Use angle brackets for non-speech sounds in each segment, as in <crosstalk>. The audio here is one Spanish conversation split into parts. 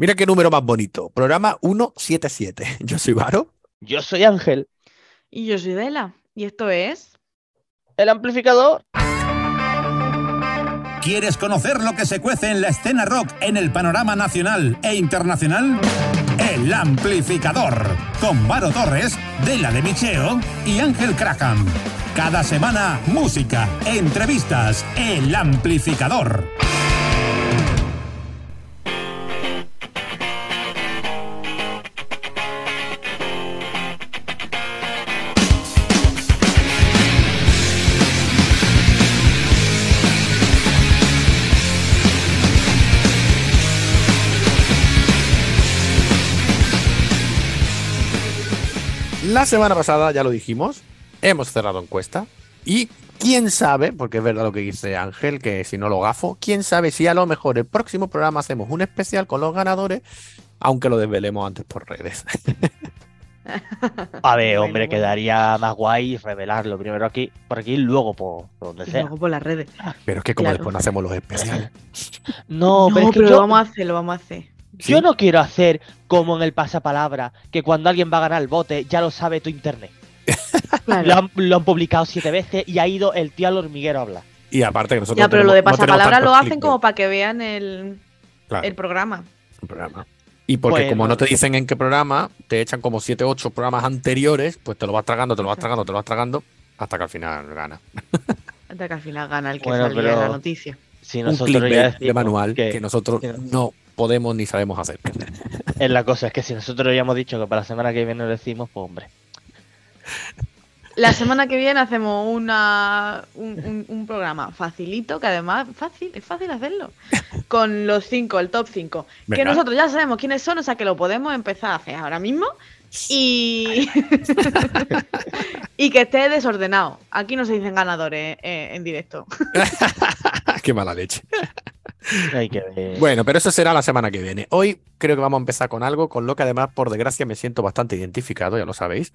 Mira qué número más bonito. Programa 177. <laughs> Yo soy Varo. Yo soy Ángel. Y yo soy Dela. Y esto es. El amplificador. ¿Quieres conocer lo que se cuece en la escena rock en el panorama nacional e internacional? El amplificador. Con Varo Torres, Dela de Micheo y Ángel Crackham. Cada semana, música, entrevistas. El amplificador. La semana pasada, ya lo dijimos, hemos cerrado encuesta. Y quién sabe, porque es verdad lo que dice Ángel, que si no lo gafo, quién sabe si a lo mejor el próximo programa hacemos un especial con los ganadores, aunque lo desvelemos antes por redes. <laughs> A ver, hombre, bueno. quedaría más guay revelarlo primero aquí, por aquí y luego por, por donde Y sea. luego por las redes. Pero es que como Claro. después no hacemos los especiales. <laughs> No, No, pero es que pero yo, lo vamos a hacer, lo vamos a hacer. Yo no quiero hacer como en el pasapalabra, que cuando alguien va a ganar el bote ya lo sabe tu internet. <laughs> Claro. Lo han, lo han publicado siete veces y ha ido el tío al hormiguero a hablar. Y aparte que nosotros Ya, no pero lo de no pasapalabra tantos lo hacen como para que vean el, Claro, el programa. el programa. Y porque Bueno. como no te dicen en qué programa, te echan como 7 8 programas anteriores, pues te lo vas tragando, te lo vas tragando, te lo vas tragando, hasta que al final gana. <laughs> Hasta que al final gana el que Bueno, salía pero- la noticia. Si Un nosotros ya clickbait de manual que, que nosotros que- no podemos ni sabemos hacer. es la cosa, es que si nosotros ya hemos dicho que para la semana que viene lo decimos, pues hombre. La semana que viene hacemos una, un, un- un programa facilito, que además fácil, es fácil hacerlo. Con los cinco, el top 5. Que nosotros ya sabemos quiénes son, o sea que lo podemos empezar a hacer ahora mismo. Y, <laughs> y que esté desordenado. Aquí no se dicen ganadores eh, en directo. <laughs> Qué mala leche. Hay que ver. Bueno, pero eso será la semana que viene. Hoy creo que vamos a empezar con algo con lo que además, por desgracia, me siento bastante identificado, ya lo sabéis.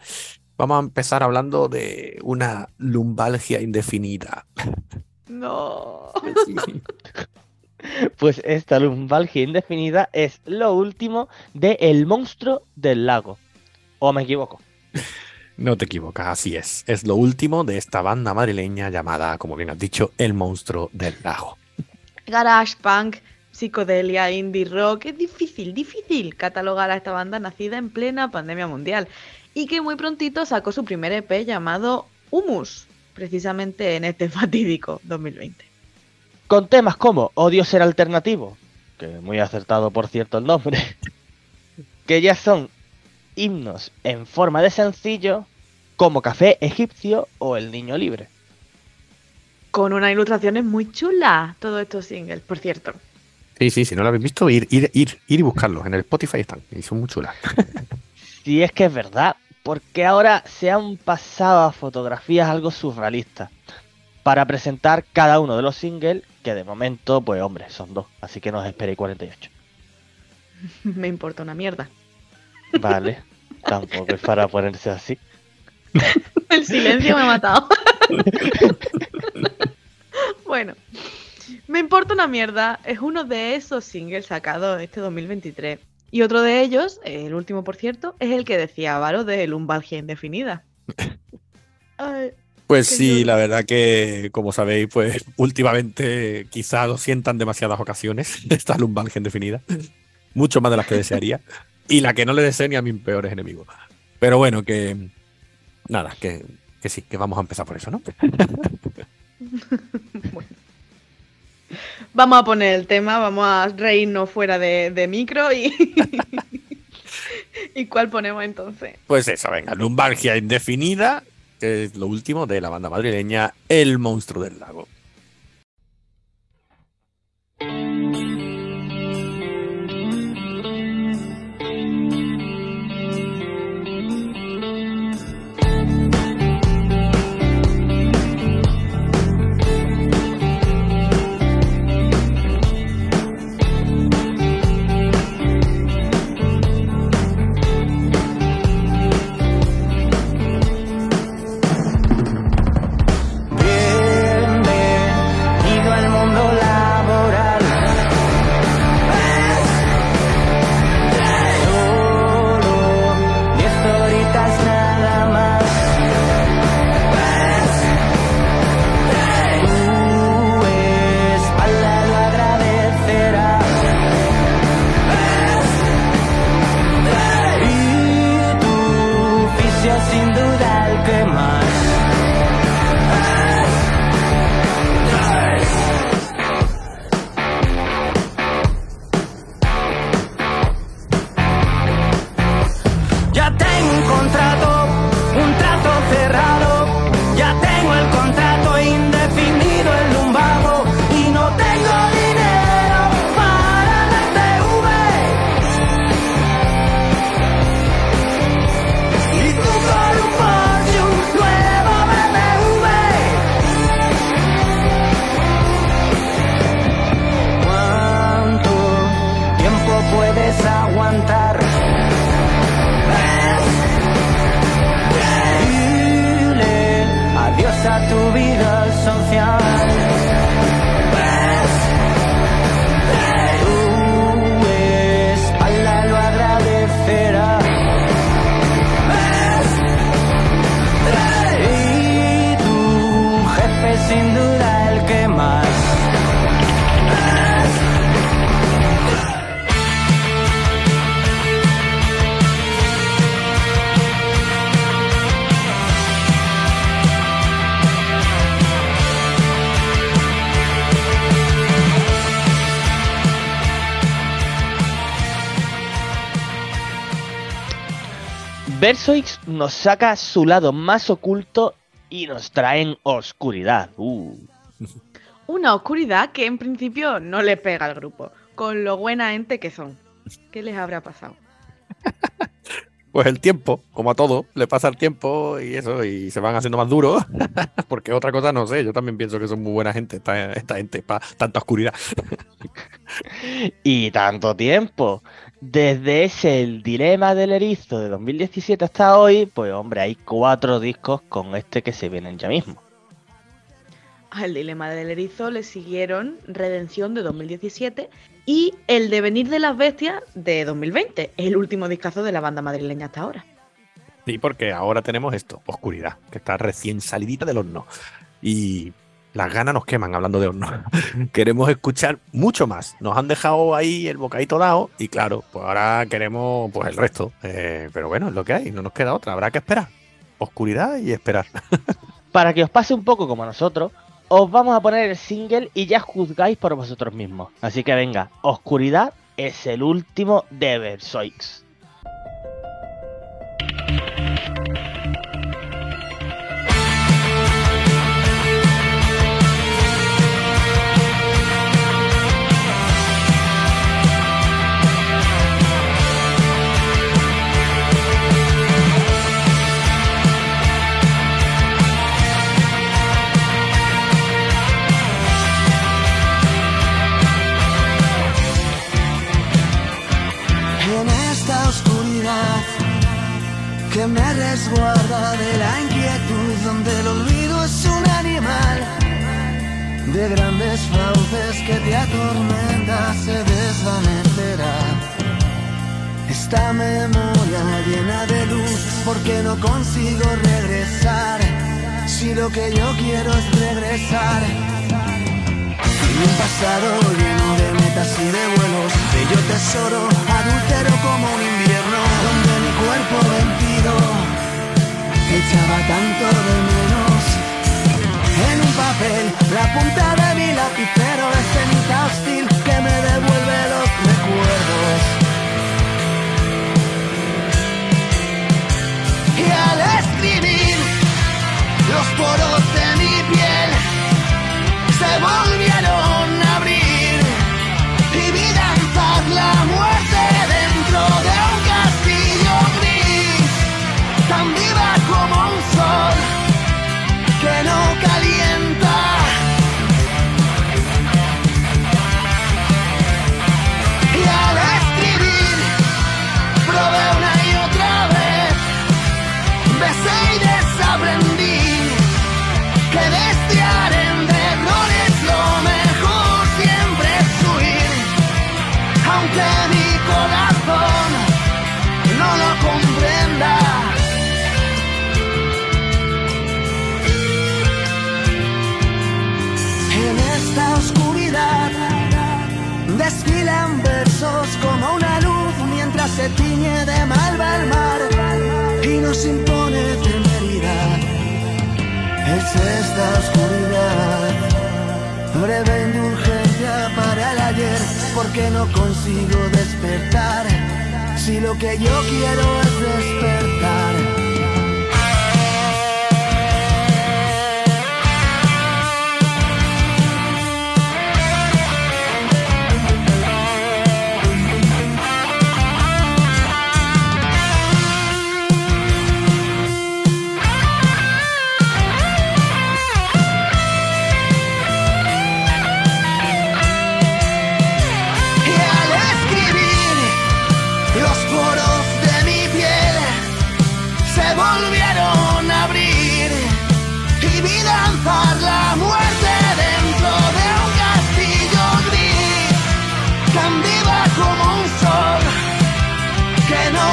Vamos a empezar hablando de una lumbalgia indefinida. No. <laughs> Pues esta lumbalgia indefinida es lo último de El monstruo del lago. ¿O me equivoco? No te equivocas, así es. Es lo último de esta banda madrileña llamada, como bien has dicho, El Monstruo del Lago. Garage punk, psicodelia, indie rock. Es difícil, difícil catalogar a esta banda nacida en plena pandemia mundial y que muy prontito sacó su primer EP llamado Humus, precisamente en este fatídico 2020. Con temas como Odio ser alternativo, que muy acertado por cierto el nombre, <laughs> que ya son himnos en forma de sencillo, como Café Egipcio o El Niño Libre. Con unas ilustraciones muy chulas, todos estos singles, por cierto. Sí, sí, si no lo habéis visto, ir, ir, ir, ir y buscarlos. En el Spotify están y son muy chulas. <laughs> Si es que es verdad, porque ahora se han pasado a fotografías algo surrealistas para presentar cada uno de los singles, que de momento, pues hombre, son dos, así que nos esperéis 48. <laughs> Me importa una mierda. Vale, tampoco es para ponerse así. <laughs> El silencio me ha matado. <laughs> bueno, me importa una mierda. Es uno de esos singles sacados este 2023. Y otro de ellos, el último por cierto, es el que decía Varo de lumbalgia indefinida. <laughs> Ay, Pues sí, la verdad que, como sabéis, pues últimamente quizá lo sientan demasiadas ocasiones, esta lumbalgia indefinida. Mucho más de las que desearía. Y la que no le deseo ni a mis peores enemigos. Pero bueno, que. Nada, que, que sí, que vamos a empezar por eso, ¿no? <laughs> bueno. Vamos a poner el tema, vamos a reírnos fuera de, de micro y. <laughs> ¿Y cuál ponemos entonces? Pues eso, venga, lumbalgia indefinida, que es lo último de la banda madrileña El Monstruo del Lago. Versoix nos saca su lado más oculto y nos traen oscuridad. Uh. Una oscuridad que en principio no le pega al grupo, con lo buena ente que son. ¿Qué les habrá pasado? <laughs> Pues el tiempo, como a todo, le pasa el tiempo y eso, y se van haciendo más duros. <laughs> Porque otra cosa no sé, yo también pienso que son muy buena gente, esta, esta gente, para tanta oscuridad. <laughs> Y tanto tiempo. Desde ese El Dilema del Erizo de 2017 hasta hoy, pues hombre, hay cuatro discos con este que se vienen ya mismo. Al dilema del erizo le siguieron Redención de 2017 y El devenir de las bestias de 2020, el último discazo de la banda madrileña hasta ahora. Sí, porque ahora tenemos esto, oscuridad, que está recién salidita del horno. Y las ganas nos queman hablando de horno. <laughs> queremos escuchar mucho más. Nos han dejado ahí el bocadito dado y claro, pues ahora queremos pues el resto. Eh, pero bueno, es lo que hay, no nos queda otra, habrá que esperar. Oscuridad y esperar. <laughs> Para que os pase un poco como nosotros, os vamos a poner el single y ya juzgáis por vosotros mismos. Así que venga, Oscuridad es el último de Versoix. Me resguarda de la inquietud, donde el olvido es un animal de grandes fauces que te atormenta, se desvanecerá. Esta memoria llena de luz, porque no consigo regresar. Si lo que yo quiero es regresar. Y un pasado lleno de metas y de vuelos Bello tesoro, adúltero como un invierno Donde mi cuerpo Echaba tanto de menos. En un papel, la punta de mi lapicero Escenita hostil que me devuelve los recuerdos. Y al escribir los poros se tiñe de malva el mar y nos impone temeridad. Es esta oscuridad, breve indulgencia para el ayer, porque no consigo despertar. Si lo que yo quiero es despertar. Tan viva como un sol que no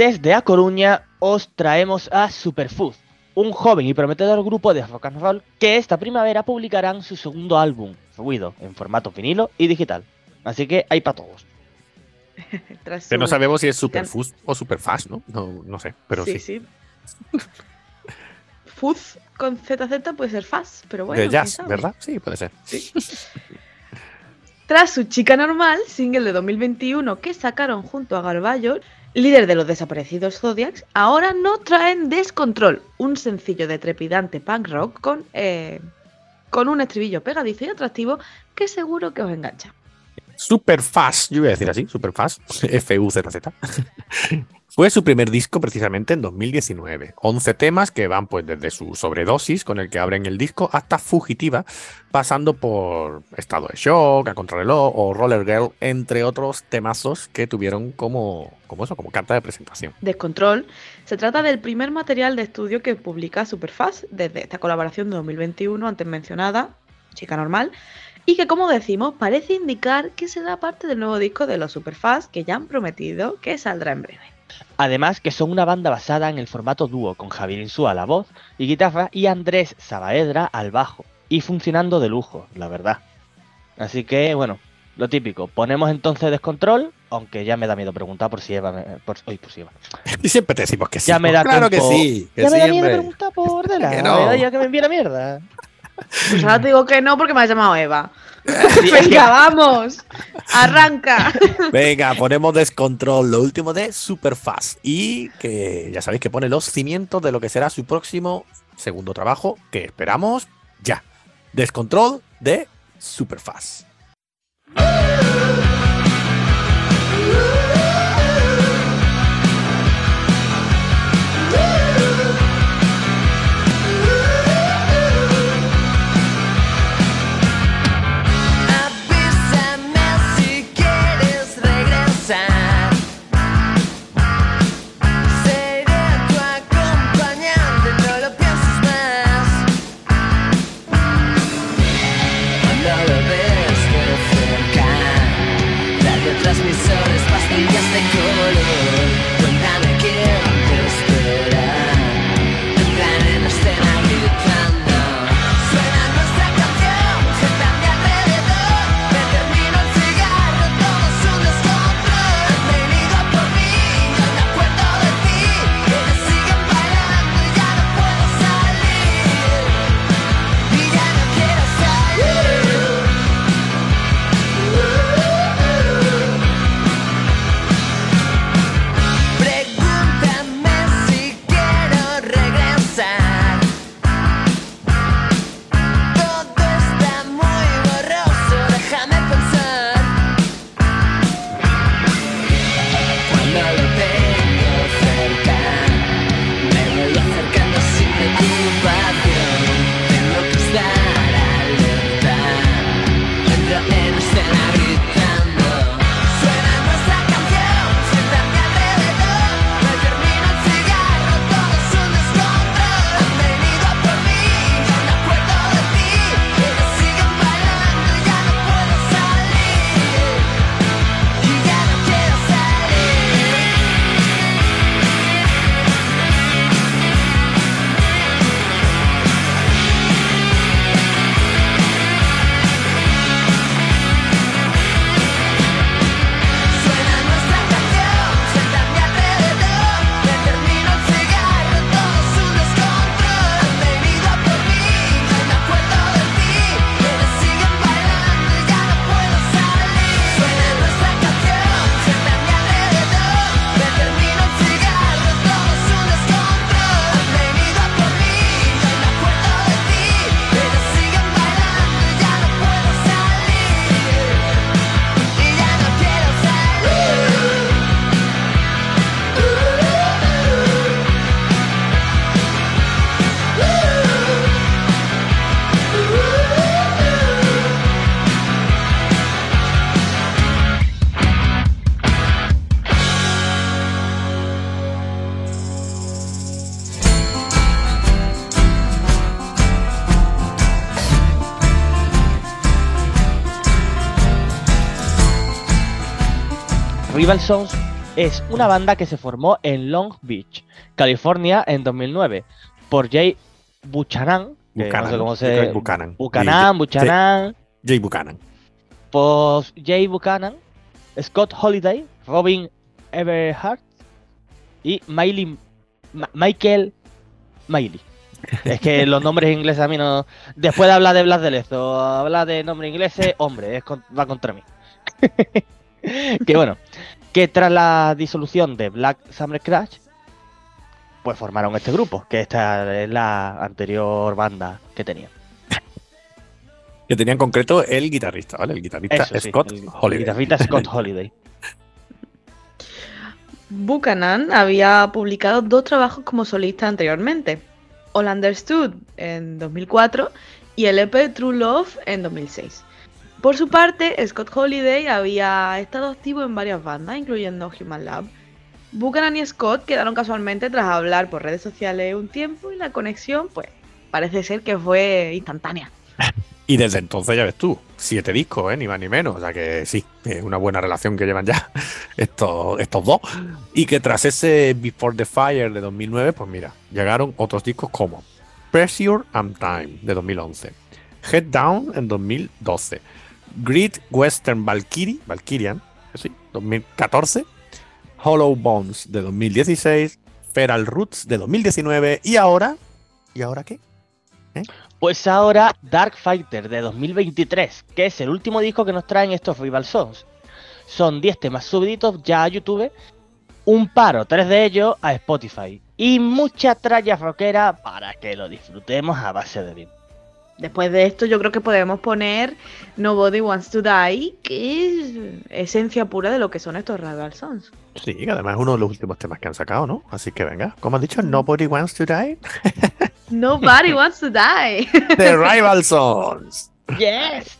Desde A Coruña os traemos a Superfood, un joven y prometedor grupo de rock and roll que esta primavera publicarán su segundo álbum, Ruido, en formato vinilo y digital. Así que hay para todos. <laughs> Que no sabemos si es Superfuzz o Superfast, ¿no? ¿no? No sé, pero sí. sí, sí. <laughs> Fuzz con ZZ puede ser fast, pero bueno. de jazz. ¿verdad? Sí, puede ser. <laughs> Tras su chica normal, single de 2021 que sacaron junto a Garballo, líder de los desaparecidos Zodiacs, ahora no traen Descontrol, un sencillo de trepidante punk rock con, eh, con un estribillo pegadizo y atractivo que seguro que os engancha. Superfast, yo voy a decir así, Superfast, <laughs> F-U-Z-Z. <laughs> Fue su primer disco precisamente en 2019. 11 temas que van pues desde su sobredosis con el que abren el disco hasta Fugitiva, pasando por Estado de Shock, A Contrarreloj o Roller Girl, entre otros temazos que tuvieron como, como eso, como carta de presentación. Descontrol se trata del primer material de estudio que publica Superfast desde esta colaboración de 2021 antes mencionada, Chica Normal, y que como decimos parece indicar que será parte del nuevo disco de los Superfast que ya han prometido que saldrá en breve. Además que son una banda basada en el formato dúo con Javier Insúa a la voz y guitarra y Andrés Saavedra al bajo. Y funcionando de lujo, la verdad. Así que, bueno, lo típico. Ponemos entonces descontrol, aunque ya me da miedo preguntar por si Eva... me- Por, uy, por si Eva. Y siempre te decimos que sí. Ya me da claro tiempo. que sí. Que ya me da miedo preguntar por de la <laughs> Que no. ya que me envía la mierda. Pues ahora te digo que no porque me has llamado Eva. <laughs> Venga, vamos. Arranca. Venga, ponemos descontrol, lo último de Superfast. Y que ya sabéis que pone los cimientos de lo que será su próximo segundo trabajo, que esperamos ya. Descontrol de Superfast. Rival Sons es una banda que se formó en Long Beach, California en 2009 por Jay Buchanan, que no Buchanan, sé cómo se Buchanan. Buchanan, Buchanan, Jay Buchanan. pues Jay Buchanan, Scott Holiday, Robin Everhart y Miley, Ma- Michael Miley. Es que <laughs> los nombres ingleses a mí no. Después de hablar de Blas de Lezo, hablar de nombre ingleses, hombre, es con- va contra mí. <laughs> que bueno, que tras la disolución de Black Summer Crash, pues formaron este grupo, que esta es la anterior banda que tenían. Que tenía en concreto el guitarrista, ¿vale? El guitarrista Eso Scott el- el Holiday. guitarrista Scott Holiday. <laughs> Buchanan había publicado dos trabajos como solista anteriormente, All Understood en 2004 y el EP True Love en 2006. Por su parte, Scott Holiday había estado activo en varias bandas, incluyendo Human Lab. Buchanan y Scott quedaron casualmente tras hablar por redes sociales un tiempo y la conexión, pues, parece ser que fue instantánea. <laughs> Y desde entonces ya ves tú, siete discos, ¿eh? ni más ni menos. O sea que sí, es una buena relación que llevan ya <laughs> estos, estos dos. Y que tras ese Before the Fire de 2009, pues mira, llegaron otros discos como Pressure and Time de 2011, Head Down en 2012, Great Western Valkyrie, Valkyrian, sí, 2014, Hollow Bones de 2016, Feral Roots de 2019 y ahora, ¿y ahora qué? Pues ahora Dark Fighter de 2023, que es el último disco que nos traen estos Rival Songs. Son 10 temas subiditos ya a YouTube, un paro, tres de ellos a Spotify. Y mucha tralla rockera para que lo disfrutemos a base de beat. Después de esto, yo creo que podemos poner Nobody Wants to Die, que es esencia pura de lo que son estos Rival Sons. Sí, que además es uno de los últimos temas que han sacado, ¿no? Así que venga, como has dicho, Nobody Wants to Die. Nobody <laughs> Wants to Die. The Rival Sons. Yes.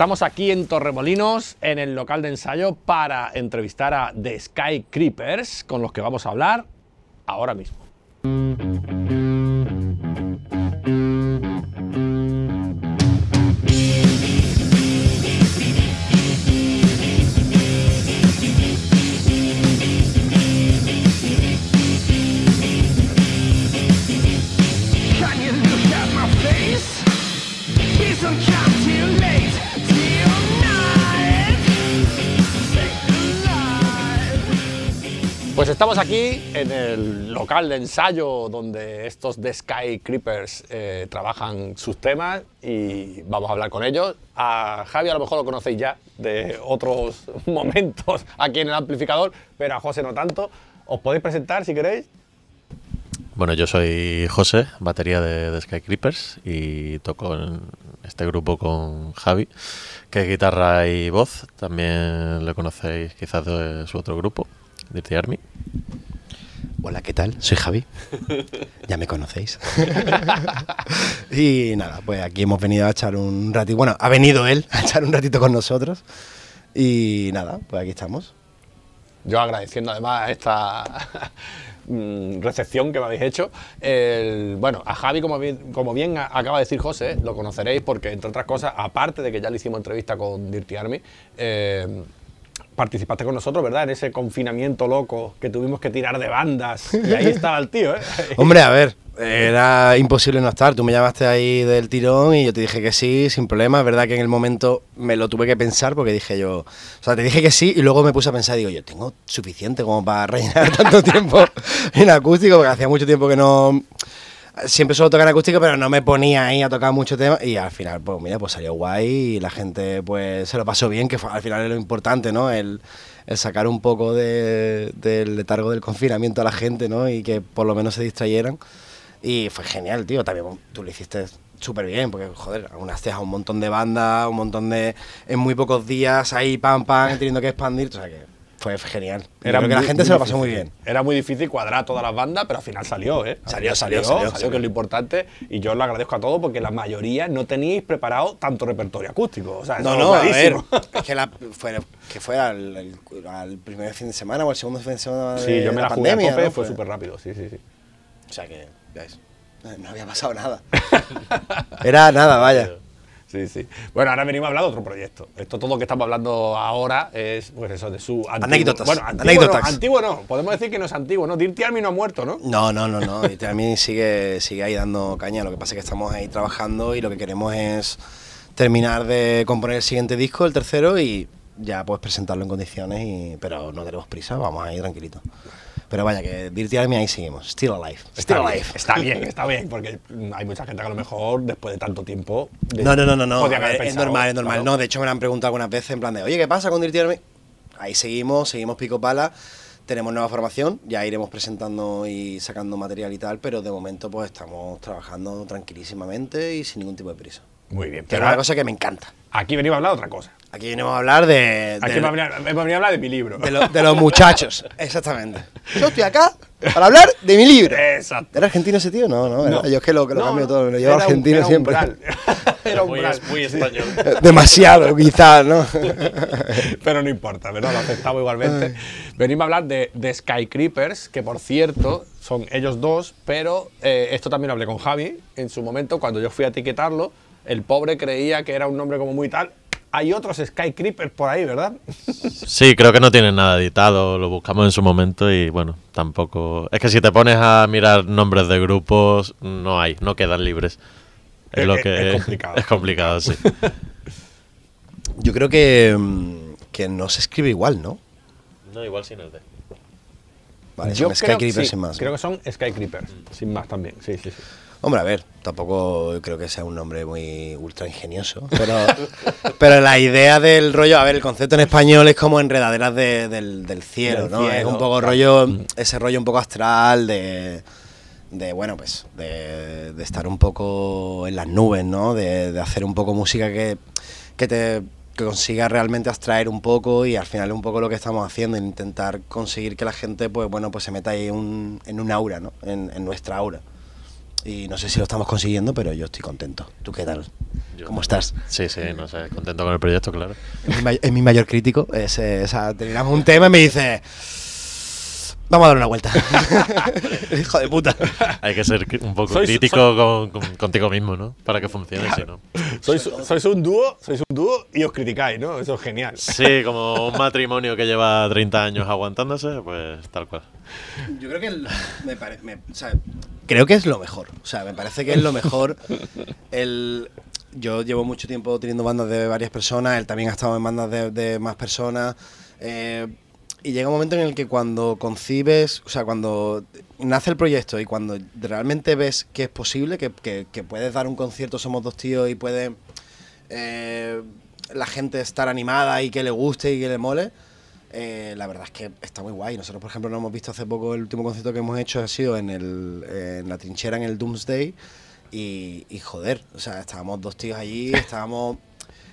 Estamos aquí en Torremolinos, en el local de ensayo, para entrevistar a The Sky Creepers, con los que vamos a hablar ahora mismo. Pues estamos aquí en el local de ensayo donde estos The Sky Creepers eh, trabajan sus temas y vamos a hablar con ellos. A Javi a lo mejor lo conocéis ya de otros <laughs> momentos aquí en el amplificador, pero a José no tanto. ¿Os podéis presentar si queréis? Bueno, yo soy José, batería de, de Sky Creepers y toco en este grupo con Javi, que es guitarra y voz. También le conocéis quizás de su otro grupo, Dirty Army. Hola, ¿qué tal? Soy Javi. <laughs> Ya me conocéis. <laughs> y nada, pues aquí hemos venido a echar un ratito. Bueno, ha venido él a echar un ratito con nosotros. Y nada, pues aquí estamos. Yo agradeciendo además esta <laughs> mm, recepción que me habéis hecho. El- bueno, a Javi, como bien, como bien acaba de decir José, lo conoceréis porque, entre otras cosas, aparte de que ya le hicimos entrevista con Dirty Army, eh, participaste con nosotros, ¿verdad? En ese confinamiento loco que tuvimos que tirar de bandas. <laughs> Y ahí estaba el tío, ¿eh? <laughs> Hombre, a ver, era imposible no estar. Tú me llamaste ahí del tirón y yo te dije que sí, sin problema. Es verdad que en el momento me lo tuve que pensar porque dije yo. O sea, te dije que sí y luego me puse a pensar, digo, yo tengo suficiente como para <laughs> rellenar tanto tiempo en acústico, porque hacía mucho tiempo que no. Siempre solo tocaba en acústico, pero no me ponía ahí a tocar mucho tema y al final, pues mira, pues salió guay y la gente pues se lo pasó bien, que fue- al final es lo importante, ¿no? El, el sacar un poco de- del letargo del confinamiento a la gente, ¿no? Y que por lo menos se distrayeran. Y fue genial, tío. También tú lo hiciste súper bien, porque, joder, aunaste a un montón de bandas, un montón de. en muy pocos días, ahí, pam, pam, teniendo que expandir. O sea que fue genial. Yo creo que la gente se lo pasó difícil. muy bien. Era muy difícil cuadrar todas las bandas, pero al final salió, ¿eh? Al Salió, final salió, salió, salió. que es lo importante. Y yo lo agradezco a todos porque la mayoría no teníais preparado tanto repertorio acústico. O sea, No, no, a ver. <laughs> Es que, la, fue, que fue al, al- al primer fin de semana o al segundo fin de semana de Sí, yo me la, jugué pandemia, a tope, ¿no? fue súper rápido, sí, sí, sí. O sea que, ¿ves? No había pasado nada. <laughs> Era nada, vaya. Sí, sí. Bueno, ahora venimos a hablar de otro proyecto. Esto todo lo que estamos hablando ahora es, pues eso, de su Anécdotas, Bueno, antiguo, anécdotas. No, antiguo no, podemos decir que no es antiguo, ¿no? Dirty Army no ha muerto, ¿no? No, no, no, no. Y también sigue, sigue ahí dando caña. Lo que pasa es que estamos ahí trabajando y lo que queremos es terminar de componer el siguiente disco, el tercero, y ya pues presentarlo en condiciones. Y, pero no tenemos prisa, vamos ahí tranquilitos. Pero vaya, que Dirty Army ahí seguimos. Still alive. Está Still bien, alive. está bien, <laughs> está bien, porque hay mucha gente que a lo mejor después de tanto tiempo. de- No, no, no, no, no. ver, es normal, es normal. claro. No, de hecho me lo han preguntado algunas veces en plan de, oye, ¿qué pasa con Dirty Army? Ahí seguimos, seguimos pico pala. Tenemos nueva formación, ya iremos presentando y sacando material y tal, pero de momento pues estamos trabajando tranquilísimamente y sin ningún tipo de prisa. Muy bien, es pero una cosa que me encanta. Aquí venimos a hablar de otra cosa. Aquí venimos a hablar de, Aquí de, venido, hemos venido a hablar de mi libro. de lo- de los muchachos. <laughs> Exactamente. Yo estoy acá para hablar de mi libro. Exacto. ¿Era argentino ese tío? No, no, No. yo es que lo, que lo No, cambio todo, lo llevo un- argentino era siempre. umbral. <laughs> Era Muy, umbral. muy español. <laughs> Demasiado, quizás, ¿no? Pero no importa, ¿verdad? Lo aceptamos igualmente. Venimos a hablar de, de Sky Creepers, que por cierto son ellos dos, pero eh, esto también lo hablé con Javi en su momento, cuando yo fui a etiquetarlo. El pobre creía que era un nombre como muy tal. Hay otros Sky Creepers por ahí, ¿verdad? Sí, creo que no tienen nada editado, lo buscamos en su momento y bueno, tampoco... Es que si te pones a mirar nombres de grupos, no hay, no quedan libres. Es, Es- lo que es complicado. Es complicado, sí. <laughs> Yo creo que, mm, que no se escribe igual, ¿no? No, igual sin el D. Vale, yo son Sky creo, Creepers sí, sin más. Creo que son Sky Creepers, sin más también. Sí, sí, sí. Hombre, a ver, tampoco creo que sea un nombre muy ultra ingenioso, pero, <laughs> pero la idea del rollo, a ver, el concepto en español es como enredaderas de- del, del cielo, Del ¿no? es un poco rollo, ese rollo un poco astral de, de bueno, pues, de, de estar un poco en las nubes, ¿no? De, de hacer un poco música que, que te que consiga realmente abstraer un poco y al final es un poco lo que estamos haciendo, intentar conseguir que la gente, pues bueno, pues se meta ahí un- en un aura, ¿no? En, en nuestra aura. Y no sé si lo estamos consiguiendo, pero yo estoy contento. ¿Tú qué tal? Yo ¿Cómo también. estás? Sí, sí, no sé, contento con el proyecto, claro. Es mi, may- es mi mayor crítico. Es, eh, o sea, terminamos un tema y me dice. Vamos a dar una vuelta. <laughs> Hijo de puta. Hay que ser un poco Sois- crítico con- con- contigo mismo, ¿no? Para que funcione, si no. Sois, sois un dúo, sois un dúo y os criticáis, ¿no? Eso es genial. Sí, como un matrimonio que lleva 30 años aguantándose, pues tal cual. Yo creo que el- me pare- me- o sea, creo que es lo mejor. O sea, me parece que es lo mejor. <laughs> El, yo llevo mucho tiempo teniendo bandas de varias personas, él también ha estado en bandas de, de más personas. eh, y llega un momento en el que cuando concibes, o sea, cuando nace el proyecto y cuando realmente ves que es posible, que, que- que puedes dar un concierto, somos dos tíos y puede eh, la gente estar animada y que le guste y que le mole, eh, la verdad es que está muy guay. Nosotros, por ejemplo, nos hemos visto hace poco, el último concierto que hemos hecho ha sido en, el, en la trinchera en el Doomsday. Y, y joder, o sea, estábamos dos tíos allí, estábamos.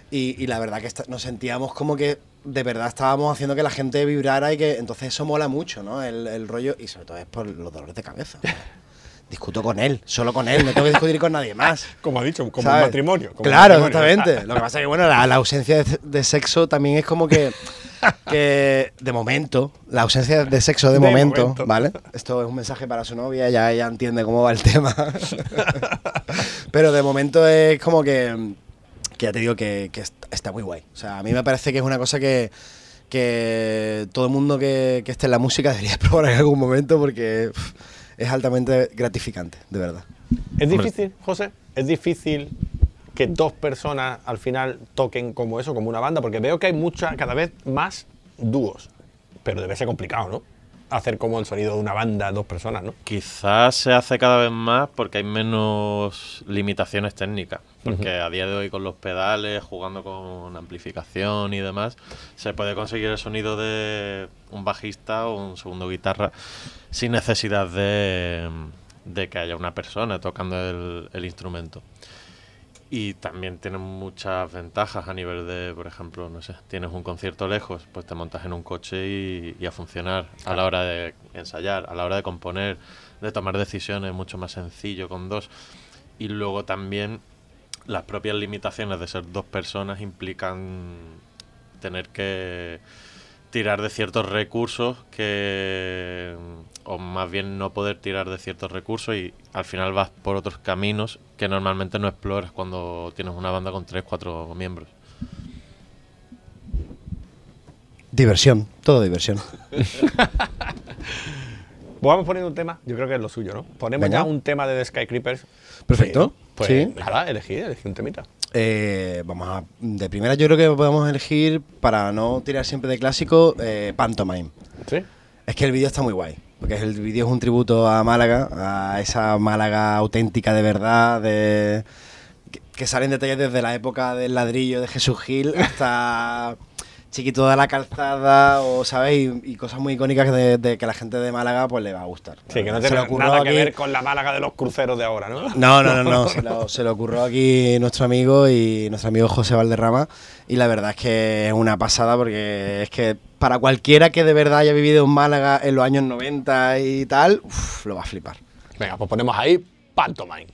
Y, y la verdad que nos sentíamos como que de verdad estábamos haciendo que la gente vibrara y que entonces eso mola mucho, ¿no? El, el rollo, y sobre todo es por los dolores de cabeza. <laughs> Discuto con él, solo con él, no tengo que discutir con nadie más. <laughs> Como ha dicho, como ¿sabes? un matrimonio. como un claro, matrimonio. exactamente. <laughs> Lo que pasa es que, bueno, la, la ausencia de, de sexo también es como que, <laughs> que, de momento, la ausencia de sexo de, De momento, momento. ¿vale? Esto es un mensaje para su novia, ya ella entiende cómo va el tema. <laughs> Pero de momento es como que, que ya te digo que, que est- está muy guay. O sea, a mí me parece que es una cosa que, que todo el mundo que, que esté en la música debería <laughs> probar en algún momento porque es altamente gratificante, de verdad. Es difícil, José, es difícil que dos personas al final toquen como eso, como una banda, porque veo que hay mucha, cada vez más dúos. Pero debe ser complicado, ¿no? Hacer como el sonido de una banda, dos personas, ¿no? Quizás se hace cada vez más porque hay menos limitaciones técnicas. Porque a día de hoy con los pedales, jugando con amplificación y demás, se puede conseguir el sonido de un bajista o un segundo guitarra sin necesidad de, de que haya una persona tocando el, el instrumento. Y también tienen muchas ventajas a nivel de, por ejemplo, no sé, tienes un concierto lejos, pues te montas en un coche y, y a funcionar a la hora de ensayar, a la hora de componer, de tomar decisiones, mucho más sencillo con dos. Y luego también las propias limitaciones de ser dos personas implican tener que tirar de ciertos recursos que o más bien no poder tirar de ciertos recursos y al final vas por otros caminos que normalmente no exploras cuando tienes una banda con tres, cuatro miembros. Diversión, todo diversión. Pues <laughs> vamos poniendo un tema, yo creo que es lo suyo, ¿no? Ponemos Venga. ya un tema de The Sky Creepers. Perfecto, Pues sí. nada, elegí, elegí un temita. Eh, vamos a, de primera yo creo que podemos elegir, para no tirar siempre de clásico, eh, Pantomime. ¿Sí? Es que el vídeo está muy guay, porque el vídeo es un tributo a Málaga, a esa Málaga auténtica de verdad, de que, que salen detalles desde la época del ladrillo de Jesús Gil hasta Chiquito de la Calzada, o sabéis, y, cosas muy icónicas de, de que la gente de Málaga pues le va a gustar. Sí, que no tiene nada que ver con la Málaga de los cruceros de ahora, ¿no? no, no, no, no. <laughs> Se, lo, se ocurrió aquí nuestro amigo y nuestro amigo José Valderrama. Y la verdad es que es una pasada porque es que para cualquiera que de verdad haya vivido en Málaga en los años 90 y tal, uf, lo va a flipar. Venga, pues ponemos ahí Pantomime.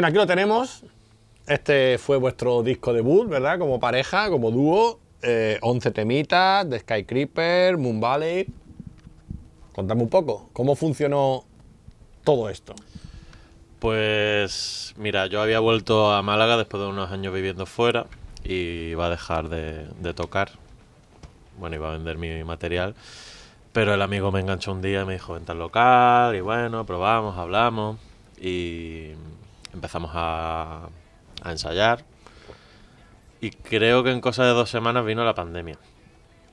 Bueno, aquí lo tenemos. Este fue vuestro disco debut, ¿verdad? Como pareja, como dúo. Eh, 11 temitas de Sky Creeper, Moon Valley. Contame un poco, ¿cómo funcionó todo esto? Pues mira, yo había vuelto a Málaga después de unos años viviendo fuera y iba a dejar de, tocar. Bueno, iba a vender mi material. Pero el amigo me enganchó un día y me dijo, vente al local y bueno, probamos, hablamos y empezamos a, a ensayar. Y creo que en cosa de dos semanas vino la pandemia.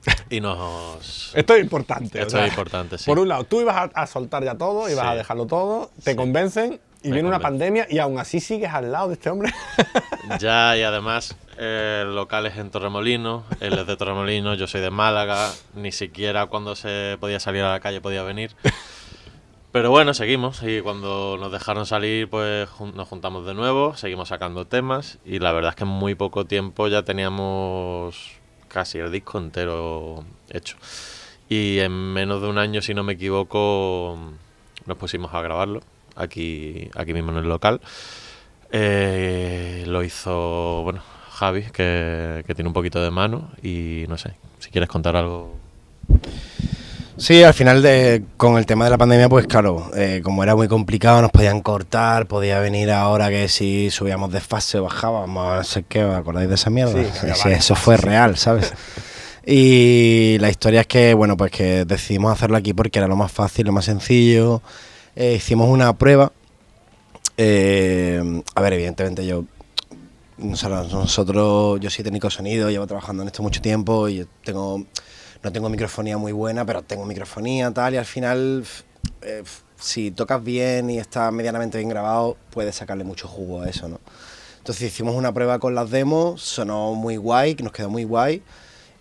<laughs> Y nos... Esto es importante. Esto o sea, es importante, sí. Por un lado, tú ibas a, a soltar ya todo, ibas Sí. a dejarlo todo, te Sí. convencen y Me viene una convencen. pandemia y aún así sigues al lado de este hombre. <laughs> Ya, y además eh, el local es en Torremolinos, él es de Torremolinos, yo soy de Málaga, ni siquiera cuando se podía salir a la calle podía venir. Pero bueno, seguimos y cuando nos dejaron salir pues nos juntamos de nuevo, seguimos sacando temas y la verdad es que en muy poco tiempo ya teníamos casi el disco entero hecho. Y en menos de un año, si no me equivoco, nos pusimos a grabarlo aquí, aquí mismo en el local. Eh, lo hizo, bueno, Javi, que, que tiene un poquito de mano y no sé, si quieres contar algo. Sí, al final de, con el tema de la pandemia, pues claro, eh, como era muy complicado, nos podían cortar, podía venir ahora que si subíamos desfase o bajábamos, no sé qué, ¿os acordáis de esa mierda? Sí, Sí, eso fue real, ¿sabes? <laughs> Y la historia es que, bueno, pues que decidimos hacerlo aquí porque era lo más fácil, lo más sencillo. Eh, hicimos una prueba. Eh, a ver, evidentemente yo nosotros- yo soy técnico de sonido, llevo trabajando en esto mucho tiempo y tengo no tengo microfonía muy buena, pero tengo microfonía tal y al final eh, si tocas bien y está medianamente bien grabado, puedes sacarle mucho jugo a eso, ¿no? Entonces hicimos una prueba con las demos, sonó muy guay, nos quedó muy guay.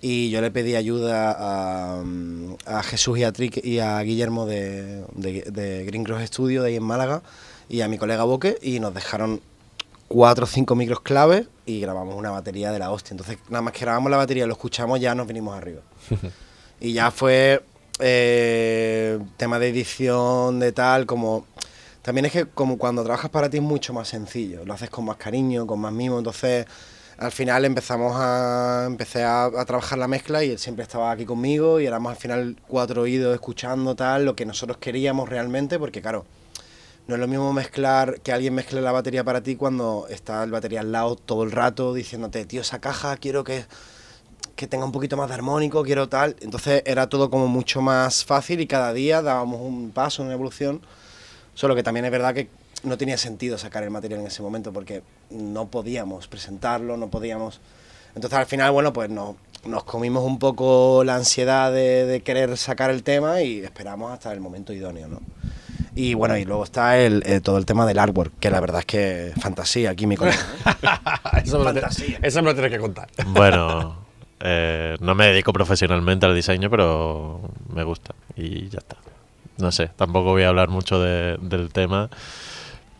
Y yo le pedí ayuda a, mm, Jesús y a, y a Guillermo de, de, de Green Cross Studio de ahí en Málaga y a mi colega Boque y nos dejaron cuatro o cinco micros claves y grabamos una batería de la hostia. Entonces, nada más que grabamos la batería lo escuchamos, ya nos vinimos arriba. <laughs> y ya fue eh, tema de edición, de tal, como... También es que como cuando trabajas para ti es mucho más sencillo, lo haces con más cariño, con más mimo, entonces al final empezamos a empecé a, a trabajar la mezcla y él siempre estaba aquí conmigo y éramos al final cuatro oídos escuchando tal lo que nosotros queríamos realmente porque claro no es lo mismo mezclar que alguien mezcle la batería para ti cuando está el batería al lado todo el rato diciéndote tío esa caja quiero que que tenga un poquito más de armónico quiero tal entonces era todo como mucho más fácil y cada día dábamos un paso una evolución. Solo que también es verdad que no tenía sentido sacar el material en ese momento porque no podíamos presentarlo, no podíamos... Entonces al final, bueno, pues nos, nos comimos un poco la ansiedad de, de querer sacar el tema y esperamos hasta el momento idóneo, ¿no? Y bueno, y luego está el, eh, todo el tema del artwork, que la verdad es que fantasía aquí mi colega. <laughs> ¿eh? eso, me eso me lo tienes que contar. Bueno, eh, no me dedico profesionalmente al diseño, pero me gusta y ya está. No sé, tampoco voy a hablar mucho de- del tema,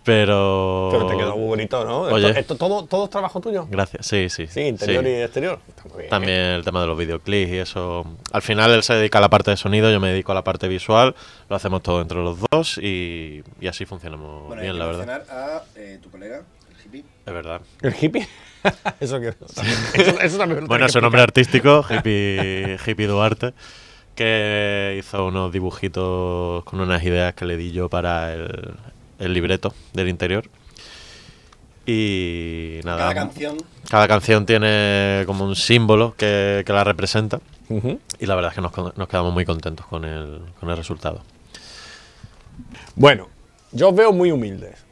pero... Pero te quedó muy bonito, ¿no? Oye. Esto, esto todo, todo es trabajo tuyo. Gracias, sí, sí. Sí, interior sí. y exterior. Está muy bien. También el tema de los videoclips y eso. Al final él se dedica a la parte de sonido, yo me dedico a la parte visual. Lo hacemos todo entre los dos y, y así funcionamos Bueno, hay bien, que la verdad. mencionar a eh, tu colega, el hippie. Es verdad. ¿El hippie? <laughs> eso que. <laughs> Eso, eso también lo Bueno, su nombre artístico, <laughs> Hippie, Hippie Duarte, que hizo unos dibujitos con unas ideas que le di yo para el, el libreto del interior. Y nada. Cada canción cada canción tiene como un símbolo que, que la representa. Y la verdad es que nos, nos quedamos muy contentos con el, con el resultado. Bueno, yo os veo muy humildes.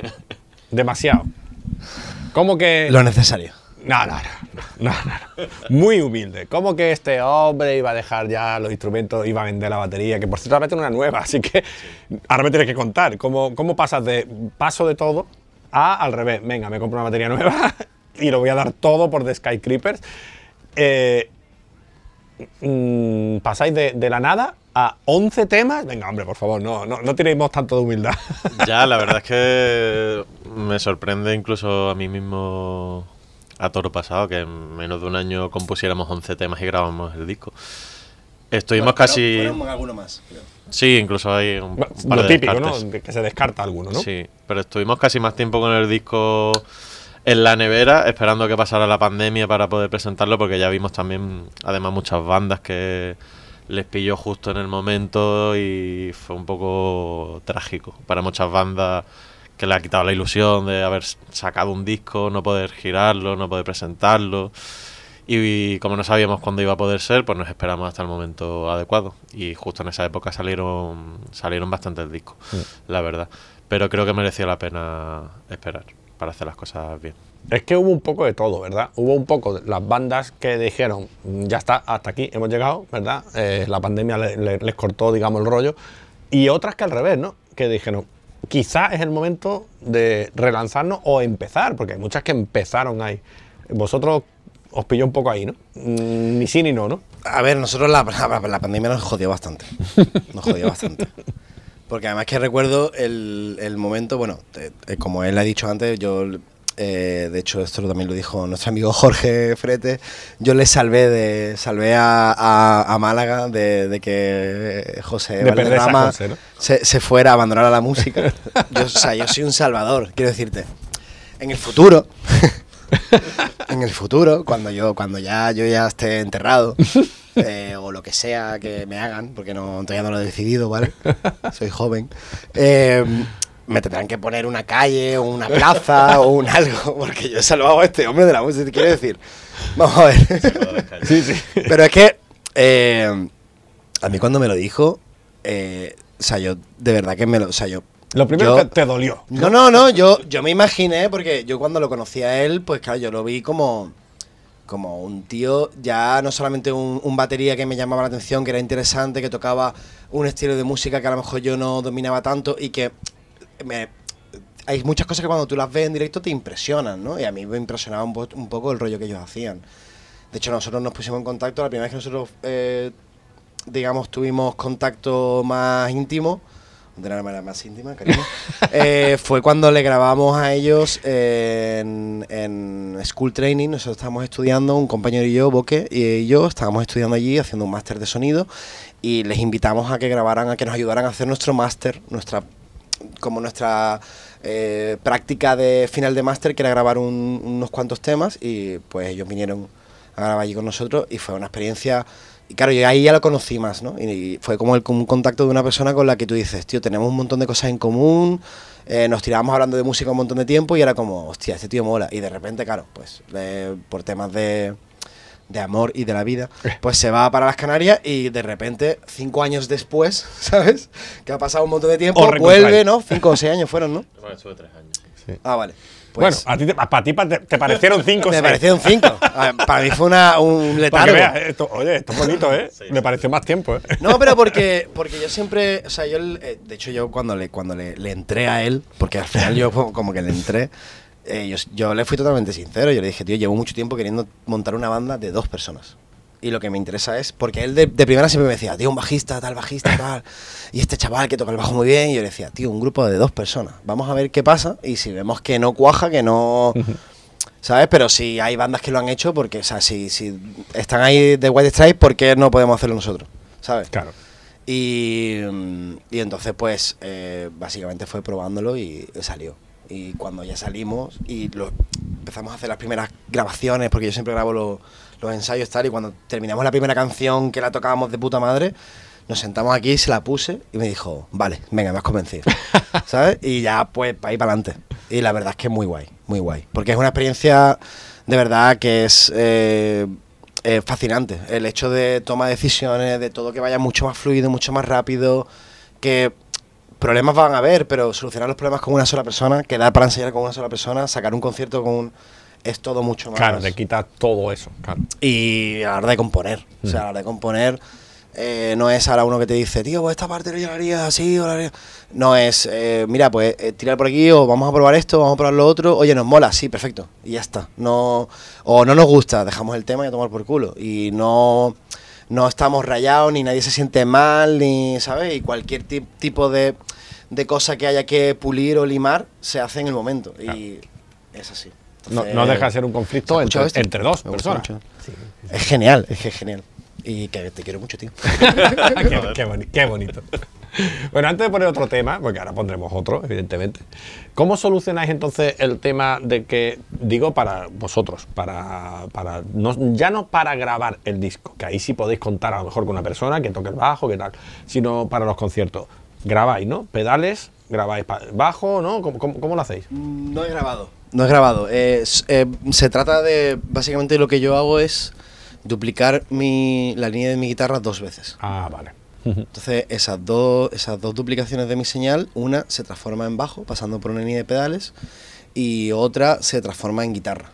<laughs> Demasiado. ¿Cómo que.? lo necesario. No, no, no, no. Muy humilde. ¿Cómo que este hombre iba a dejar ya los instrumentos, iba a vender la batería? Que por cierto, ahora tiene una nueva, así que ahora me tienes que contar. ¿Cómo, cómo pasas de paso de todo a al revés? Venga, me compro una batería nueva <laughs> y lo voy a dar todo por The Sky Creepers. Eh, mm, pasáis de, la nada a 11 temas. Venga, hombre, por favor, no, no, no tenéis tanto de humildad. Ya, la verdad es que me sorprende incluso a mí mismo a toro pasado que en menos de un año compusiéramos 11 temas y grabamos el disco. Estuvimos casi... Fueron alguno más, creo. Sí, incluso hay un par Lo de típico, descartes. ¿no? Que se descarta alguno, ¿no? Sí, pero estuvimos casi más tiempo con el disco en la nevera esperando que pasara la pandemia para poder presentarlo porque ya vimos también además muchas bandas que les pilló justo en el momento y fue un poco trágico para muchas bandas que le ha quitado la ilusión de haber sacado un disco, no poder girarlo, no poder presentarlo. Y, como no sabíamos cuándo iba a poder ser, pues nos esperamos hasta el momento adecuado. Y justo en esa época salieron, salieron bastantes discos, la verdad. Pero creo que mereció la pena esperar para hacer las cosas bien. Es que hubo un poco de todo, ¿verdad? Hubo un poco de las bandas que dijeron, "Mm, ya está, hasta aquí hemos llegado, ¿verdad? Eh, la pandemia le- le- les cortó, digamos, el rollo. Y otras que al revés, ¿no? Que dijeron, quizá es el momento de relanzarnos o empezar, porque hay muchas que empezaron ahí. Vosotros os pilló un poco ahí, ¿no? Mm, Ni sí ni no, ¿no? A ver, nosotros la, pandemia nos jodió bastante. Nos jodió bastante. Porque además que recuerdo el, momento, bueno, eh, como él ha dicho antes, yo, eh, de hecho esto también lo dijo nuestro amigo Jorge Frete, yo le salvé de salvé a, a- a Málaga de, de que José De Valderrama José, ¿no? se, se fuera a abandonar a la música. Yo, o sea, yo soy un salvador, quiero decirte. En el futuro, <laughs> en el futuro, cuando yo, cuando ya yo ya esté enterrado, eh, o lo que sea que me hagan, porque no, todavía no lo he decidido, ¿vale? Soy joven. eh, me tendrán que poner una calle, o una plaza, o <laughs> un algo, porque yo he salvado a este hombre de la música, quiero decir. Vamos a ver. Sí, sí. Pero es que eh, a mí cuando me lo dijo, eh, o sea, yo de verdad que me lo, o sea, yo Lo primero yo- que te dolió. no, no, no, yo, yo me imaginé, porque yo cuando lo conocí a él, pues claro, yo lo vi como, como un tío, ya no solamente un, un batería que me llamaba la atención, que era interesante, que tocaba un estilo de música que a lo mejor yo no dominaba tanto y que me, hay muchas cosas que cuando tú las ves en directo te impresionan, ¿no? Y a mí me impresionaba un, po- un poco el rollo que ellos hacían. De hecho, nosotros nos pusimos en contacto, la primera vez que nosotros, eh, digamos, tuvimos contacto más íntimo, de una manera más íntima, cariño, <laughs> eh, fue cuando le grabamos a ellos en, en School Training. Nosotros estábamos estudiando, un compañero y yo, Boque, y yo estábamos estudiando allí haciendo un máster de sonido y les invitamos a que grabaran, a que nos ayudaran a hacer nuestro máster, nuestra como nuestra eh, práctica de final de máster, que era grabar un- unos cuantos temas, y pues ellos vinieron a grabar allí con nosotros y fue una experiencia. Y claro, yo ahí ya lo conocí más, ¿no? Y, y fue como el, como un contacto de una persona con la que tú dices, tío, tenemos un montón de cosas en común, eh, nos tirábamos hablando de música un montón de tiempo y era como, hostia, este tío mola. Y de repente, claro, pues eh, por temas de, de amor y de la vida, pues se va para las Canarias y de repente, cinco años después, <laughs> ¿sabes? Que ha pasado un montón de tiempo, vuelve. ¿no? Cinco o seis años fueron, ¿no? estuve tres años. Ah, vale. bueno, Pues a ti te, para ti te, te parecieron cinco me seis. parecieron cinco. Para mí fue una, un letargo. esto, oye, esto es bonito, ¿eh? Sí, Me pareció más tiempo, ¿eh? No, pero porque, porque yo siempre, o sea, yo, eh, de hecho, yo cuando le, cuando le, le entré a él, porque al final yo como que le entré, eh, yo, yo le fui totalmente sincero. Yo le dije, tío, llevo mucho tiempo queriendo montar una banda de dos personas. Y lo que me interesa es, porque él de, de primera siempre me decía, tío, un bajista, tal bajista, tal. Y este chaval que toca el bajo muy bien. Y yo le decía, tío, un grupo de dos personas. Vamos a ver qué pasa. Y si vemos que no cuaja, que no. ¿Sabes? Pero si hay bandas que lo han hecho, porque, o sea, si, si están ahí de White Stripes, ¿por qué no podemos hacerlo nosotros? ¿Sabes? Claro. Y, mm, y entonces, pues, eh, básicamente fue probándolo y salió. Y cuando ya salimos y lo, empezamos a hacer las primeras grabaciones, porque yo siempre grabo lo- los ensayos tal, y cuando terminamos la primera canción que la tocábamos de puta madre, nos sentamos aquí, se la puse y me dijo, vale, venga, me has convencido. <laughs> ¿Sabes? Y ya, pues, para ir para adelante. Y la verdad es que es muy guay, muy guay. Porque es una experiencia de verdad que es eh, eh, fascinante. El hecho de toma de decisiones, de todo que vaya mucho más fluido, mucho más rápido, que problemas van a haber, pero solucionar los problemas con una sola persona, quedar para enseñar con una sola persona, sacar un concierto con un... es todo mucho más... Claro, te quita todo eso, claro. Y a la hora de componer, o sea, a la hora de componer, Eh, no es ahora uno que te dice, tío, pues esta parte yo la haría así o la haría. No es, eh, mira, pues eh, tirar por aquí o vamos a probar esto, vamos a probar lo otro. Oye, nos mola, sí, perfecto. Y ya está. No, o no nos gusta, dejamos el tema y a tomar por culo. Y no, no estamos rayados, ni nadie se siente mal, ni, ¿sabes? Y cualquier ti- tipo de, de cosa que haya que pulir o limar se hace en el momento. Y es así. No, Entonces, no deja de ser un conflicto ¿se ha escuchado entre, dos Me personas. mucho. Es genial, es que es genial. Y que te quiero mucho, tío. <laughs> qué, qué boni- qué bonito. <laughs> Bueno, antes de poner otro tema, porque ahora pondremos otro, evidentemente. ¿Cómo solucionáis entonces el tema de que, digo para vosotros, para, para no, ya no para grabar el disco, que ahí sí podéis contar a lo mejor con una persona que toque el bajo, que tal, sino para los conciertos? Grabáis, ¿no? Pedales, grabáis bajo, ¿no? ¿Cómo, cómo- cómo lo hacéis? No he grabado. No he grabado. Eh, eh, se trata de. Básicamente lo que yo hago es duplicar mi, la línea de mi guitarra dos veces. Ah, vale. Entonces, esas dos, esas dos duplicaciones de mi señal, una se transforma en bajo, pasando por una línea de pedales, y otra se transforma en guitarra,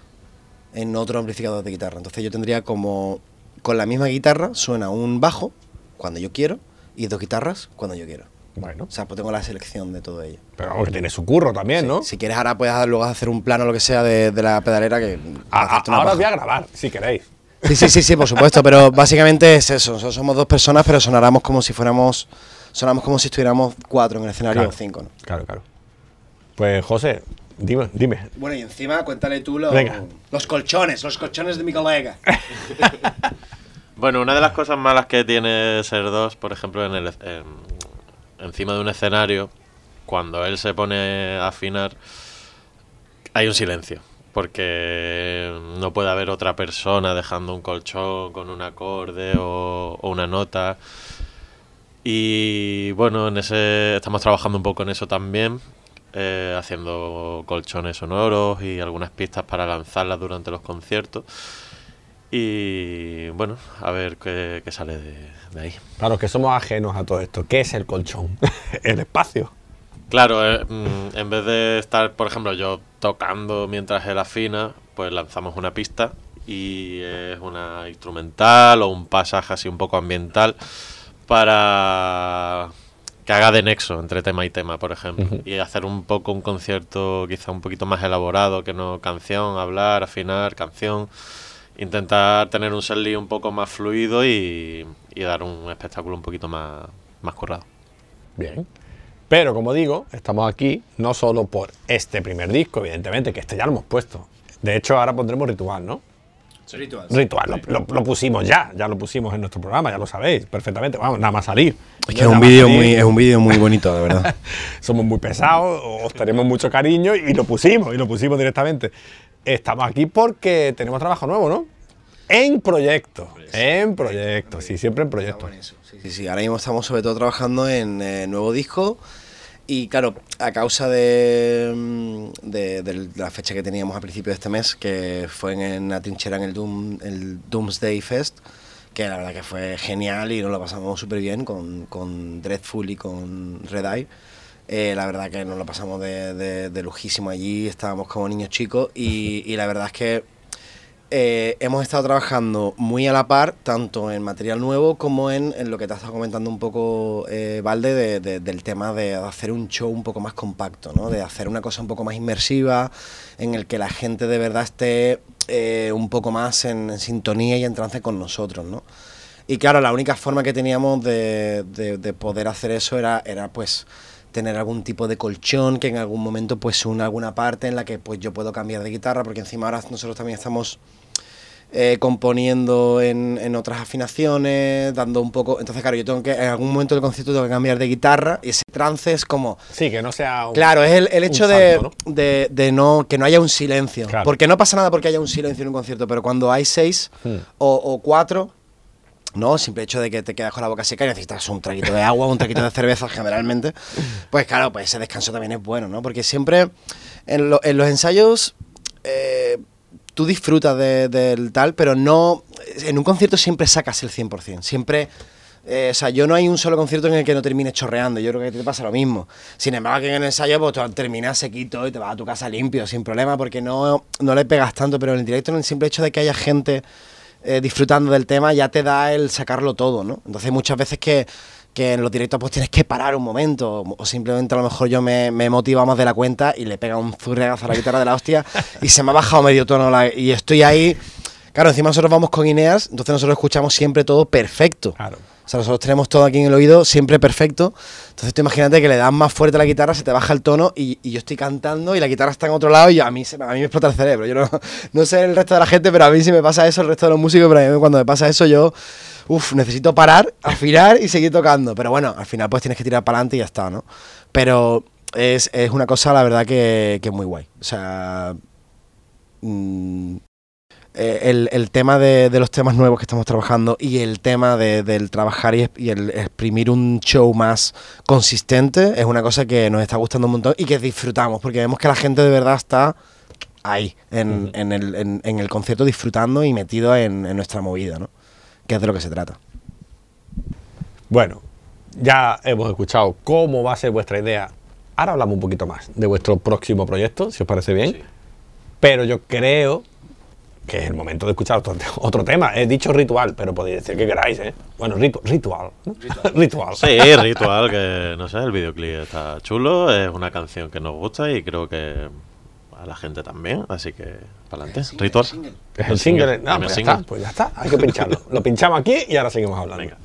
en otro amplificador de guitarra. Entonces, yo tendría como. Con la misma guitarra suena un bajo cuando yo quiero y dos guitarras cuando yo quiero. Bueno, O sea, pues tengo la selección de todo ello. pero vamos, que tiene su curro también, Sí, ¿no? Si quieres ahora puedes luego hacer un plano o lo que sea de, de la pedalera que... A- a- ahora paja. voy a grabar, si queréis. Sí, sí, sí, sí, por supuesto, pero básicamente es eso. so- Somos dos personas, pero sonáramos como si fuéramos... Sonamos como si estuviéramos cuatro en el escenario Claro. o cinco, ¿no? Claro, claro. Pues, José, dime, dime. Bueno, y encima cuéntale tú los, Venga. los colchones, los colchones de mi colega. <laughs> Bueno, una de las cosas malas que tiene ser dos, por ejemplo, en el, en- encima de un escenario, cuando él se pone a afinar, hay un silencio. Porque no puede haber otra persona dejando un colchón con un acorde o, una nota. Y bueno, en ese estamos trabajando un poco en eso también, eh, haciendo colchones sonoros y algunas pistas para lanzarlas durante los conciertos. Y bueno, a ver qué, qué sale de, de ahí. Claro, que somos ajenos a todo esto. ¿Qué es el colchón? <laughs> el espacio. Claro, eh, mm, en vez de estar, por ejemplo, yo tocando mientras él afina, pues lanzamos una pista y es una instrumental o un pasaje así un poco ambiental para que haga de nexo entre tema y tema, por ejemplo, y hacer un poco un concierto quizá un poquito más elaborado que no canción, hablar, afinar, canción, intentar tener un setlist un poco más fluido y, y dar un espectáculo un poquito más, más currado. Bien. Pero como digo, estamos aquí no solo por este primer disco, evidentemente, que este ya lo hemos puesto. De hecho, ahora pondremos ritual, ¿no? Ritual, lo, lo- lo pusimos ya, ya lo pusimos en nuestro programa, ya lo sabéis perfectamente. Vamos, nada más salir. Es que es un vídeo salir. muy, es un vídeo muy <laughs> bonito, de verdad. <laughs> Somos muy pesados, os tenemos mucho cariño y lo pusimos, y lo pusimos directamente. Estamos aquí porque tenemos trabajo nuevo, ¿no? En proyecto, en proyecto, sí, siempre en proyecto. Sí, sí, sí. Ahora mismo estamos sobre todo trabajando en eh, nuevo disco. Y claro, a causa de, mm, de- de la fecha que teníamos a principio de este mes, que fue en, en la trinchera en el, Doom, el Doomsday Fest, que la verdad que fue genial y nos lo pasamos súper bien con, con Dreadful y con Red Eye. Eh, la verdad que nos lo pasamos de, de- de lujísimo allí, estábamos como niños chicos y, y la verdad es que eh, hemos estado trabajando muy a la par, tanto en material nuevo como en, lo que te has estado comentando un poco, eh, Valde, de- de- del tema de hacer un show un poco más compacto, ¿no? de hacer una cosa un poco más inmersiva, en el que la gente de verdad esté eh, un poco más en, en sintonía y en trance con nosotros. ¿no? Y claro, la única forma que teníamos de, de- de poder hacer eso era, era pues tener algún tipo de colchón que en algún momento pues una alguna parte en la que pues yo puedo cambiar de guitarra porque encima ahora nosotros también estamos eh, componiendo en, en otras afinaciones, dando un poco... Entonces, claro, yo tengo que, en algún momento del concierto tengo que cambiar de guitarra y ese trance es como... Sí, que no sea un, Claro, es el, el hecho de, ¿no? de, de no, que no haya un silencio. Claro. Porque no pasa nada porque haya un silencio en un concierto, pero cuando hay seis Hmm. o, o cuatro, ¿no? Simple hecho de que te quedas con la boca seca y necesitas un traguito de agua, un traguito de cerveza generalmente. Pues claro, pues ese descanso también es bueno, ¿no? Porque siempre en, lo- en los ensayos eh, tú disfrutas de- del tal, pero no... En un concierto siempre sacas el 100%. Siempre... eh, o sea, yo no hay un solo concierto en el que no termine chorreando. Yo creo que te pasa lo mismo. Sin embargo, que en el ensayo pues, tú terminas sequito y te vas a tu casa limpio, sin problema, porque no, no le pegas tanto. Pero en el directo, en el simple hecho de que haya gente eh, disfrutando del tema, ya te da el sacarlo todo, ¿no? Entonces muchas veces que, que en los directos pues tienes que parar un momento, o simplemente a lo mejor yo me, me motiva más de la cuenta y le pega un zurregazo a la guitarra de la hostia <laughs> y se me ha bajado medio tono la- y estoy ahí. Claro, encima nosotros vamos con Ineas, entonces nosotros escuchamos siempre todo perfecto. Claro. O sea, nosotros tenemos todo aquí en el oído siempre perfecto. Entonces tú imagínate que le das más fuerte a la guitarra, se te baja el tono y, yo estoy cantando y la guitarra está en otro lado y a mí, se a mí me explota el cerebro. Yo no, <laughs> no sé el resto de la gente, pero a mí sí me pasa eso, el resto de los músicos, pero a mí cuando me pasa eso yo, uff, necesito parar, afinar y seguir tocando. Pero bueno, al final pues tienes que tirar para adelante y ya está, ¿no? Pero es, es una cosa, la verdad, que, que muy guay. O sea... mm, eh, el, el tema de, de los temas nuevos que estamos trabajando y el tema de- del trabajar y, y el exprimir un show más consistente es una cosa que nos está gustando un montón y que disfrutamos porque vemos que la gente de verdad está ahí en, en el, en- en el concierto disfrutando y metido en, en nuestra movida, ¿no? Que es de lo que se trata. Bueno, ya hemos escuchado cómo va a ser vuestra idea. Ahora hablamos un poquito más de vuestro próximo proyecto, si os parece bien. Pero yo creo que es el momento de escuchar otro, otro tema. He dicho ritual, pero podéis decir que queráis, ¿eh? Bueno, ritu- ritual. ¿no? <laughs> Ritual. Sí, ritual, que no sé, el videoclip está chulo, es una canción que nos gusta y creo que a la gente también, así que para adelante. Ritual. Es el single. No, Primer pues ya single. está, pues ya está. Hay que pincharlo. Lo pinchamos aquí y ahora seguimos hablando. Venga.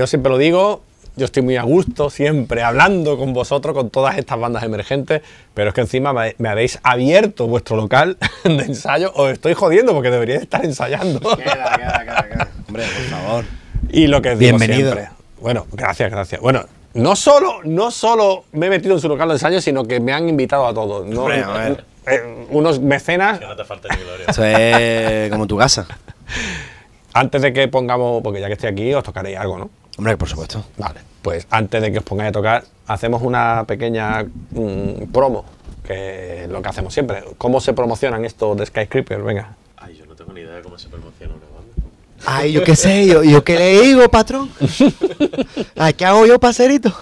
Yo siempre lo digo, yo estoy muy a gusto siempre hablando con vosotros, con todas estas bandas emergentes, pero es que encima me, me habéis abierto vuestro local <laughs> de ensayo. Os estoy jodiendo porque deberíais estar ensayando. Queda, queda, queda, queda. <laughs> Hombre, por favor. Y lo que digo Bienvenido. siempre. Bueno, gracias, gracias. Bueno, no solo, no solo me he metido en su local de ensayo, sino que me han invitado a todos. ¿no? Hombre, a ver. Eh, unos mecenas, Que no te falte ni gloria. Esto es como tu casa. <laughs> antes de que pongamos, porque ya que estoy aquí, os tocaréis algo, ¿no? Hombre, por supuesto. Vale, pues antes de que os pongáis a tocar, hacemos una pequeña mm, promo, que es lo que hacemos siempre. ¿Cómo se promocionan estos de Skyscraper? Venga. Ay, yo no tengo ni idea de cómo se promociona una banda. Ay, yo qué sé, yo, yo qué le digo, patrón. <laughs> Ay, ¿qué hago yo, paserito?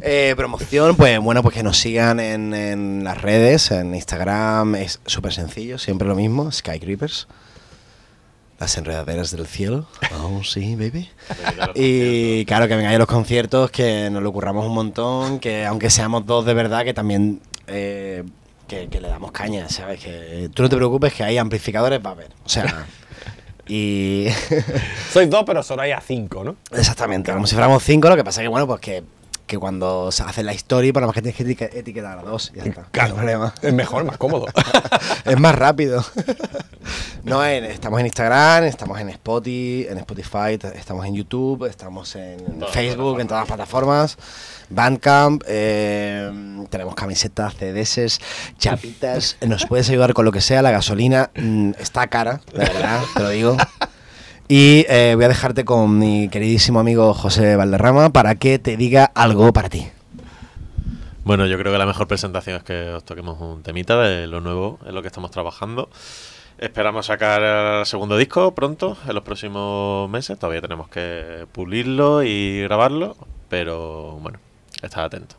Eh, promoción, pues bueno, pues que nos sigan en, en las redes, en Instagram, es súper sencillo, siempre lo mismo, Sky Creepers. Las enredaderas del cielo. Oh, sí, baby. Y claro, que vengáis a los conciertos, que nos lo curramos un montón, que aunque seamos dos de verdad, que también eh, que, que le damos caña, ¿sabes? Que tú no te preocupes, que hay amplificadores, va a haber. O sea, <laughs> y... Sois dos, pero solo hay a cinco, ¿no? Exactamente, como si fuéramos cinco, lo que pasa que, bueno, pues que, que cuando se hace la por lo más que tienes que etique- etiquetar a dos, ya está. Claro, no hay problema. Es mejor, más cómodo. <laughs> es más rápido. no, en- estamos en Instagram, estamos en Spotify, en Spotify, estamos en YouTube, estamos en Todas Facebook, en todas las plataformas. Bandcamp, eh, tenemos camisetas, CDs, chapitas. Nos puedes ayudar con lo que sea. La gasolina mm, está cara, de verdad, te lo digo. Y eh, voy a dejarte con mi queridísimo amigo José Valderrama para que te diga algo para ti. Bueno, yo creo que la mejor presentación es que os toquemos un temita de lo nuevo en lo que estamos trabajando. Esperamos sacar el segundo disco pronto, en los próximos meses. Todavía tenemos que pulirlo y grabarlo, pero bueno, estad atento.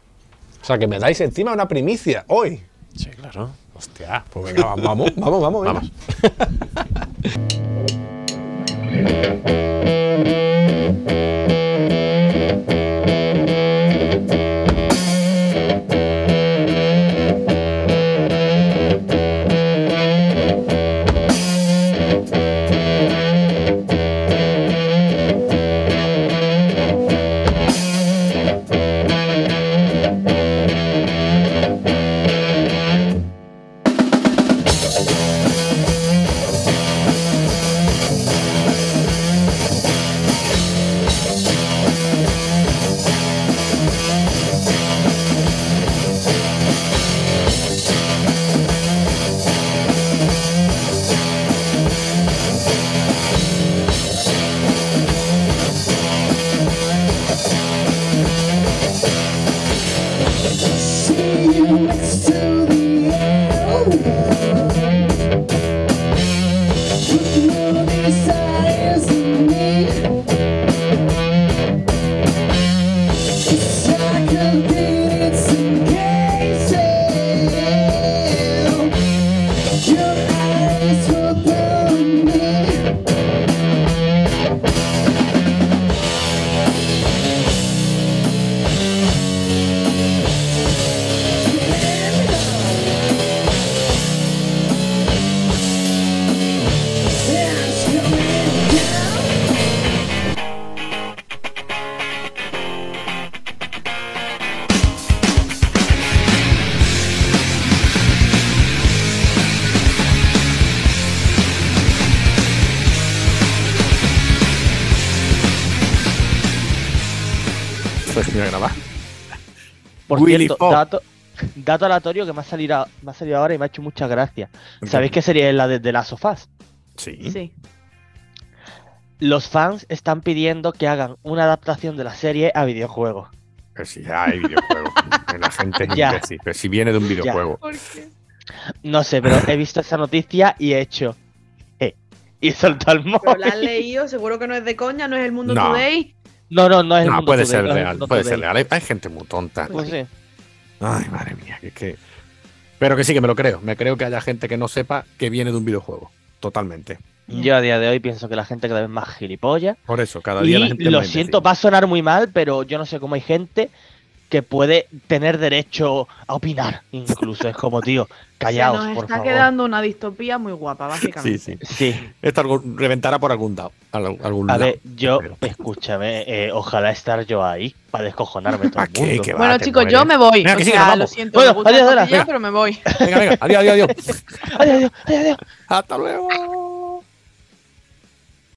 O sea, que me dais encima una primicia hoy. Sí, claro. Hostia, pues venga, vamos, vamos, vamos. venga. Vamos. <laughs> Pues Por Willy cierto, Fogg. dato, dato aleatorio que me ha, salido, me ha salido ahora y me ha hecho muchas gracias. ¿Sabéis qué sería la de, de las sofás? Sí. Sí. Los fans están pidiendo que hagan una adaptación de la serie a videojuegos. Pero si ya hay videojuegos. <laughs> la gente es Ya. imbécil. Pero si viene de un videojuego. ¿Por qué? No sé, pero he visto esa noticia y he hecho. Eh, y soltó el Pero la has móvil. leído, seguro que no es de coña, no es el mundo No. today. No, no, no es el No, mundo puede ser real. Puede ser real. Hay, hay gente muy tonta. Pues sí. Ay, madre mía. Que, que- Pero que sí, que me lo creo. Me creo que haya gente que no sepa que viene de un videojuego. Totalmente. Yo a día de hoy pienso que la gente cada vez más gilipollas. Por eso, cada día Y la gente lo más siento, va a sonar muy mal, pero yo no sé cómo hay gente que puede tener derecho a opinar. Incluso es como, tío, callaos, Se nos por está favor. quedando una distopía muy guapa, básicamente. Sí, sí. Sí, Esto reventará por algún lado. a lado. ver, yo, Pero- escúchame, eh, ojalá estar yo ahí para descojonarme todo ¿Para el qué? mundo. Va, Bueno, te chicos, mueres. yo me voy. Venga, o sea, lo siento, Bueno, me gusta adiós, la venga. pero me voy. Venga, venga, adiós, adiós. Adiós, <laughs> adiós, adiós, adiós. Hasta luego.